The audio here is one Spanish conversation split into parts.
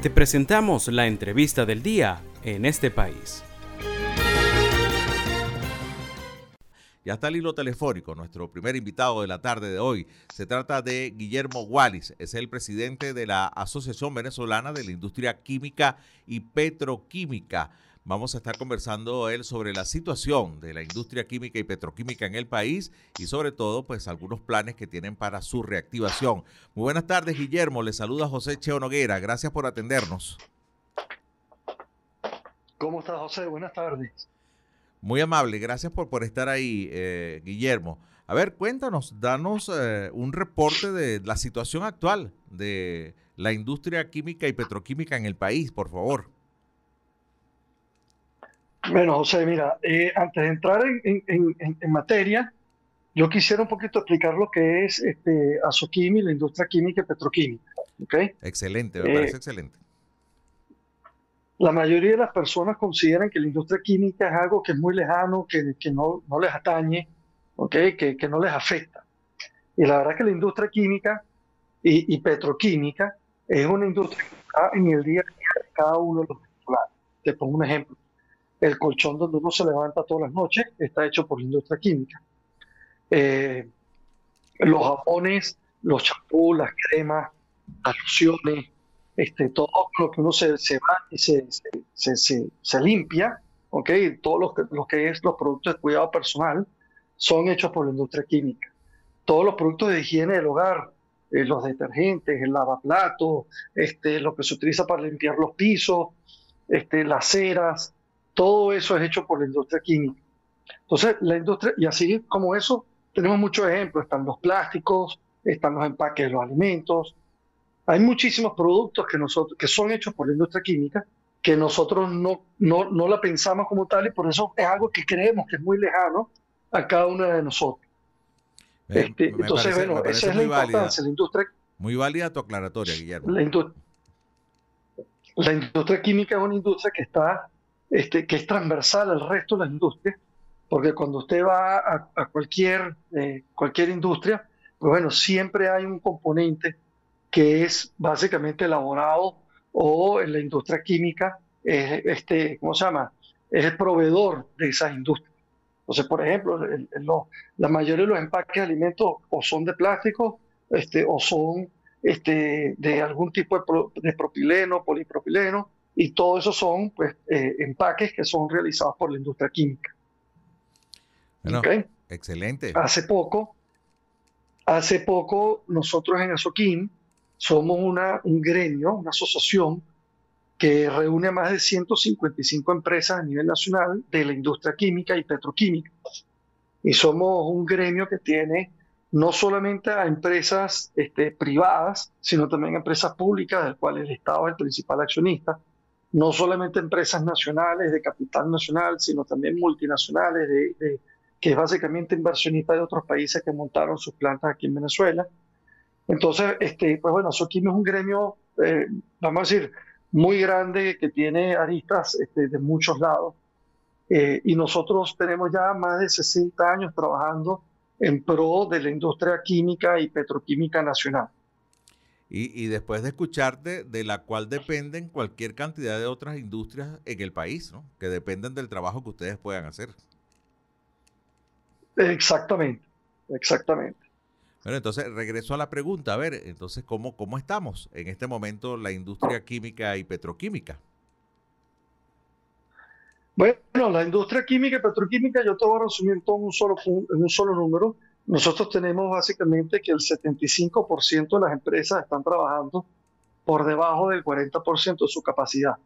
Te presentamos la entrevista del día en este país. Ya está el hilo telefónico, nuestro primer invitado de la tarde de hoy. Se trata de Guillermo Wallis, es el presidente de la Asociación Venezolana de la Industria Química y Petroquímica. Vamos a estar conversando él sobre la situación de la industria química y petroquímica en el país y sobre todo pues algunos planes que tienen para su reactivación. Muy buenas tardes Guillermo, le saluda José Cheo Noguera, gracias por atendernos. ¿Cómo estás José? Buenas tardes. Muy amable, gracias por, por estar ahí eh, Guillermo. A ver, cuéntanos, danos eh, un reporte de la situación actual de la industria química y petroquímica en el país, por favor. Bueno, José, mira, eh, antes de entrar en, materia, yo quisiera un poquito explicar lo que es este, Azoquimi, la industria química y petroquímica. ¿okay? Excelente, me parece eh, excelente. La mayoría de las personas consideran que la industria química es algo que es muy lejano, que, que no, no, les atañe, ¿okay? que, que, no les afecta. Y la verdad es que la industria química y, y petroquímica es una industria que está en el día a día de cada uno de los titulares. Te pongo un ejemplo. El colchón donde uno se levanta todas las noches está hecho por la industria química. Eh, los jabones, los champús, las cremas, las lociones, este, todo lo que uno se, se va y se, se, se, limpia, ¿okay? todo lo que, que es los productos de cuidado personal, son hechos por la industria química. Todos los productos de higiene del hogar, eh, los detergentes, el lavaplatos, este, lo que se utiliza para limpiar los pisos, este, las ceras, todo eso es hecho por la industria química. Entonces, la industria, y así como eso, tenemos muchos ejemplos. Están los plásticos, están los empaques de los alimentos. Hay muchísimos productos que, nosotros, que son hechos por la industria química que nosotros no, no, no la pensamos como tal y por eso es algo que creemos que es muy lejano a cada una de nosotros. Este, entonces, bueno, esa es la importancia. La industria, muy válida tu aclaratoria, Guillermo. La, la industria química es una industria que está este, que es transversal al resto de las industrias, porque cuando usted va a, cualquier, eh, cualquier industria, pues bueno, siempre hay un componente que es básicamente elaborado o en la industria química, es, este, ¿cómo se llama? Es el proveedor de esas industrias. Entonces, por ejemplo, la mayoría de los empaques de alimentos o son de plástico este, o son este, de algún tipo de, de propileno, polipropileno, y todo eso son pues, eh, empaques que son realizados por la industria química. excelente. Hace poco, hace poco nosotros en Azoquín somos una, un gremio, una asociación que reúne a más de 155 empresas a nivel nacional de la industria química y petroquímica. Y somos un gremio que tiene no solamente a empresas este, privadas, sino también a empresas públicas, del cual el Estado es el principal accionista, no solamente empresas nacionales de capital nacional, sino también multinacionales, de, que es básicamente inversionistas de otros países que montaron sus plantas aquí en Venezuela. Entonces, este, pues bueno, Soquim es un gremio, eh, vamos a decir, muy grande que tiene aristas este, de muchos lados. Eh, y nosotros tenemos ya más de 60 años trabajando en pro de la industria química y petroquímica nacional y, después de escucharte, de la cual dependen cualquier cantidad de otras industrias en el país, ¿no? que dependen del trabajo que ustedes puedan hacer. Exactamente, exactamente. Bueno, entonces regreso a la pregunta, a ver, entonces, ¿cómo, cómo estamos en este momento la industria química y petroquímica? Bueno, la industria química y petroquímica, yo te voy a resumir todo en un solo, en un solo número. Nosotros tenemos básicamente que el 75% de las empresas están trabajando por debajo del 40% de su capacidad.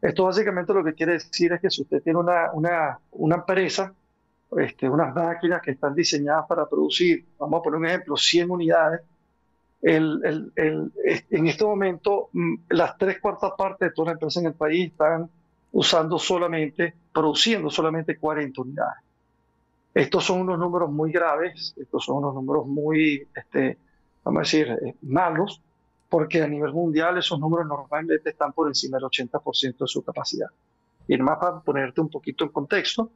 Esto básicamente lo que quiere decir es que si usted tiene una, una, una empresa, este, unas máquinas que están diseñadas para producir, vamos a poner un ejemplo, 100 unidades, el, el, el, en este momento mm, las tres cuartas partes de todas las empresas en el país están usando solamente, produciendo solamente 40 unidades. Estos son unos números muy graves, estos son unos números muy, este, vamos a decir, eh, malos, porque a nivel mundial esos números normalmente están por encima del 80% de su capacidad. Y además, para ponerte un poquito en contexto,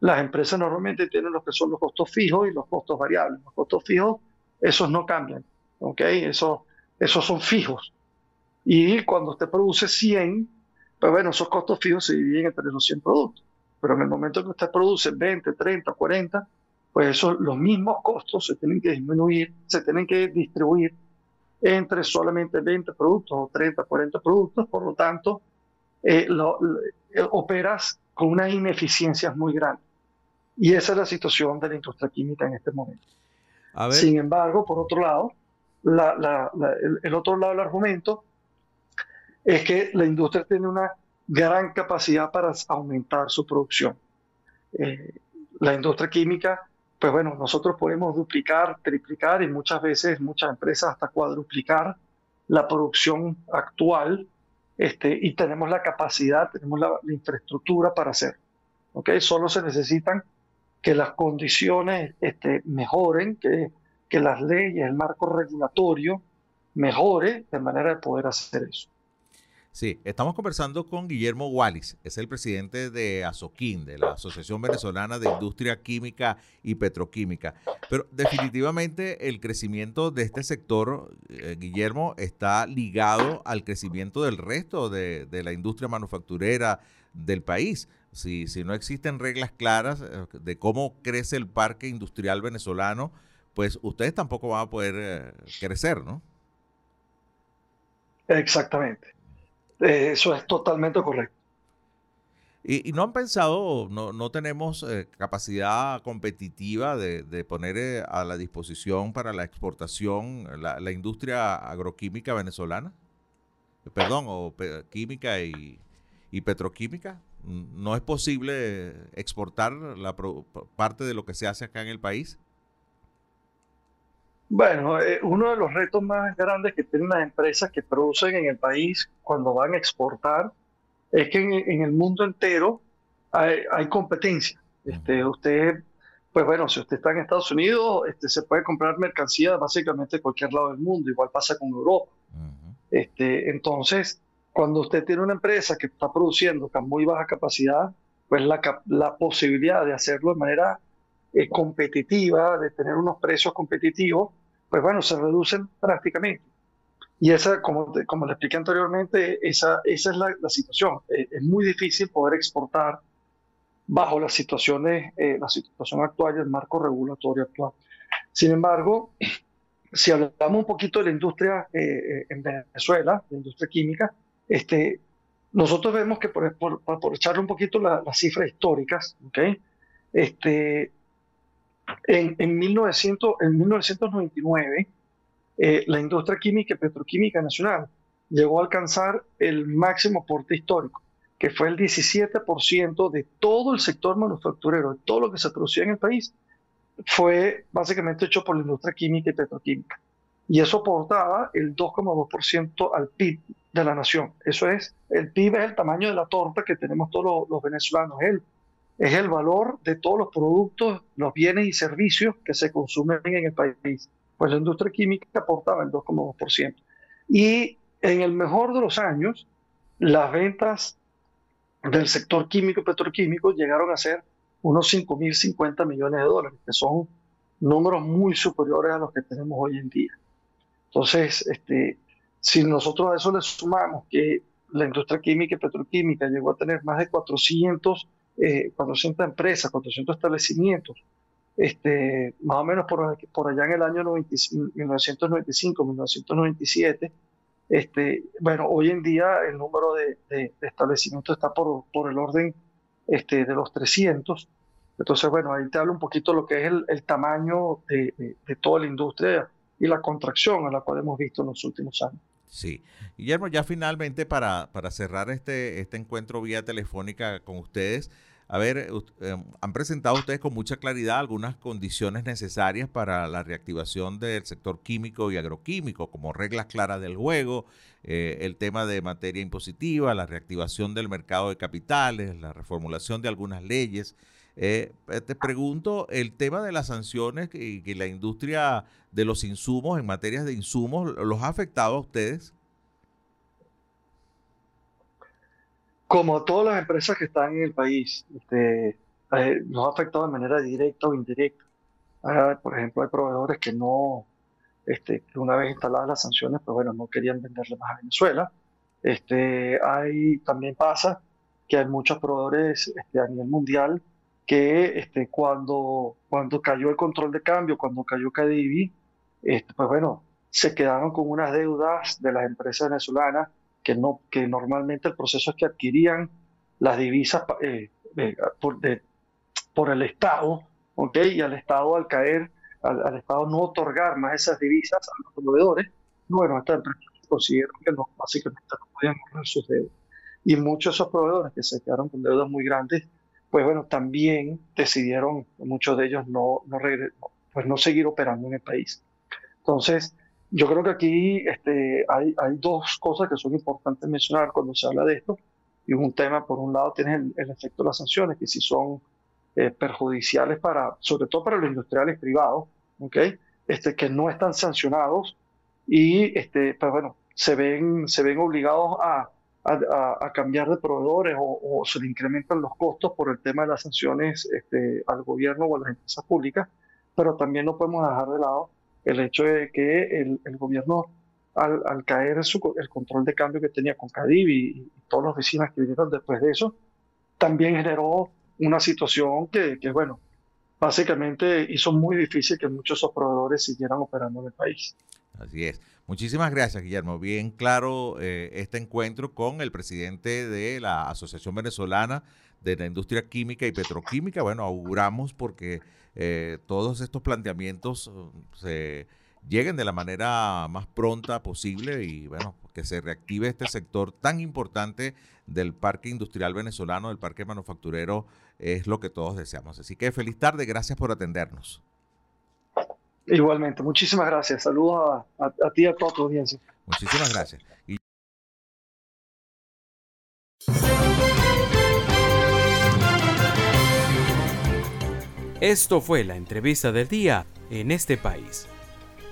las empresas normalmente tienen lo que son los costos fijos y los costos variables. Los costos fijos, esos no cambian, ¿ok? Esos, esos son fijos. Y cuando usted produce 100, pues bueno, esos costos fijos se dividen entre los 100 productos. Pero en el momento que usted produce 20, 30, 40, pues eso, los mismos costos se tienen que disminuir, se tienen que distribuir entre solamente 20 productos o 30, 40 productos. Por lo tanto, eh, lo, eh, operas con unas ineficiencias muy grandes. Y esa es la situación de la industria química en este momento. Sin embargo, por otro lado, el, otro lado del argumento es que la industria tiene una gran capacidad para aumentar su producción. Eh, la industria química, pues bueno, nosotros podemos duplicar, triplicar y muchas veces, muchas empresas hasta cuadruplicar la producción actual este, y tenemos la capacidad, tenemos la, infraestructura para hacerlo. ¿okay? Solo se necesitan que las condiciones este, mejoren, que, que las leyes, el marco regulatorio mejore de manera de poder hacer eso. Sí, estamos conversando con Guillermo Wallis, es el presidente de ASOQUIN, de la Asociación Venezolana de Industria Química y Petroquímica. Pero definitivamente el crecimiento de este sector, eh, Guillermo, está ligado al crecimiento del resto de, la industria manufacturera del país. Si, si no existen reglas claras eh, de cómo crece el parque industrial venezolano, pues ustedes tampoco van a poder eh, crecer, ¿no? Exactamente. Eh, eso es totalmente correcto. Y, no han pensado, no, no tenemos capacidad competitiva de, poner a la disposición para la exportación la, industria agroquímica venezolana? Perdón, o química y, y petroquímica no es posible exportar la parte de lo que se hace acá en el país? Bueno, eh, uno de los retos más grandes que tienen las empresas que producen en el país cuando van a exportar es que en, el mundo entero hay, competencia. Este, usted, pues bueno, si usted está en Estados Unidos, este, se puede comprar mercancía básicamente de cualquier lado del mundo, igual pasa con Europa. este, entonces, cuando usted tiene una empresa que está produciendo con muy baja capacidad, pues la, la posibilidad de hacerlo de manera eh, competitiva, de tener unos precios competitivos, pues bueno, se reducen prácticamente. Y esa, como, como le expliqué anteriormente, esa, esa es la, situación. Eh, es muy difícil poder exportar bajo las situaciones, eh, la situación actual y el marco regulatorio actual. Sin embargo, si hablamos un poquito de la industria en Venezuela, la industria química, este, nosotros vemos que, por, por, echarle un poquito las cifras históricas, ¿okay? este, en, en, 1900, en 1999, eh, la industria química y petroquímica nacional llegó a alcanzar el máximo aporte histórico, que fue el 17% de todo el sector manufacturero, de todo lo que se producía en el país, fue básicamente hecho por la industria química y petroquímica. Y eso aportaba el 2,2% al PIB de la nación. Eso es, el PIB es el tamaño de la torta que tenemos todos los, venezolanos. Es el, es el valor de todos los productos, los bienes y servicios que se consumen en el país. Pues la industria química aportaba el 2,2%. Y en el mejor de los años, las ventas del sector químico y petroquímico llegaron a ser unos 5.050 millones de dólares, que son números muy superiores a los que tenemos hoy en día. Entonces, este, si nosotros a eso le sumamos que la industria química y petroquímica llegó a tener más de 400, 400 eh, empresas, 400 establecimientos, este, más o menos por, por allá en el año 1995, 1997, este, bueno, hoy en día el número de, establecimientos está por, por, el orden este, de los 300. Entonces, bueno, ahí te hablo un poquito lo que es el, tamaño de, de, toda la industria y la contracción a la cual hemos visto en los últimos años. Sí. Guillermo, ya finalmente para, para cerrar este, este encuentro vía telefónica con ustedes, a ver, eh, han presentado ustedes con mucha claridad algunas condiciones necesarias para la reactivación del sector químico y agroquímico, como reglas claras del juego, eh, el tema de materia impositiva, la reactivación del mercado de capitales, la reformulación de algunas leyes. Eh, te pregunto, el tema de las sanciones que la industria de los insumos, en materias de insumos, ¿los ha afectado a ustedes? Como todas las empresas que están en el país, este, eh, nos ha afectado de manera directa o indirecta. Ah, por ejemplo, hay proveedores que no, este, una vez instaladas las sanciones, pues bueno, no querían venderle más a Venezuela. Este, hay, también pasa que hay muchos proveedores este, a nivel mundial que este, cuando, cuando cayó el control de cambio, cuando cayó Cadivi, este, pues bueno, se quedaron con unas deudas de las empresas venezolanas que, no, que normalmente el proceso es que adquirían las divisas eh, eh, por, por, el Estado, ¿ok? Y al Estado al caer, al, Estado no otorgar más esas divisas a los proveedores, bueno, estas empresas consiguieron que no, básicamente no podían correr sus deudas. Y muchos de esos proveedores que se quedaron con deudas muy grandes, pues bueno, también decidieron, muchos de ellos, no, no, pues no seguir operando en el país. Entonces, yo creo que aquí este, hay, hay dos cosas que son importantes mencionar cuando se habla de esto. Y un tema, por un lado, tienes el, efecto de las sanciones, que si son eh, perjudiciales para, sobre todo para los industriales privados, ¿okay? este, que no están sancionados y, este, pues bueno, se ven, se ven obligados a, a, cambiar de proveedores o, se le incrementan los costos por el tema de las sanciones este, al gobierno o a las empresas públicas, pero también no podemos dejar de lado el hecho de que el, el gobierno, al, al caer su, el control de cambio que tenía con Cadiv y, todas las oficinas que vinieron después de eso, también generó una situación que, que, bueno, básicamente hizo muy difícil que muchos de esos proveedores siguieran operando en el país. Así es. Muchísimas gracias, Guillermo. Bien claro eh, este encuentro con el presidente de la Asociación Venezolana de la Industria Química y Petroquímica. Bueno, auguramos porque eh, todos estos planteamientos uh, se lleguen de la manera más pronta posible y bueno, que se reactive este sector tan importante del parque industrial venezolano, del parque manufacturero, es lo que todos deseamos. Así que feliz tarde, gracias por atendernos. Igualmente, muchísimas gracias. Saludos a, ti y a toda tu audiencia. Muchísimas gracias. Esto fue la entrevista del día en este país.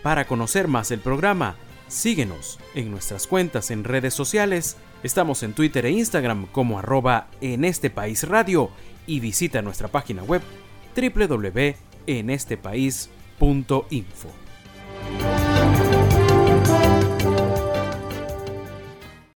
Para conocer más el programa, síguenos en nuestras cuentas en redes sociales. Estamos en Twitter e Instagram como arroba en este país radio y visita nuestra página web www.enestepais.com Punto info.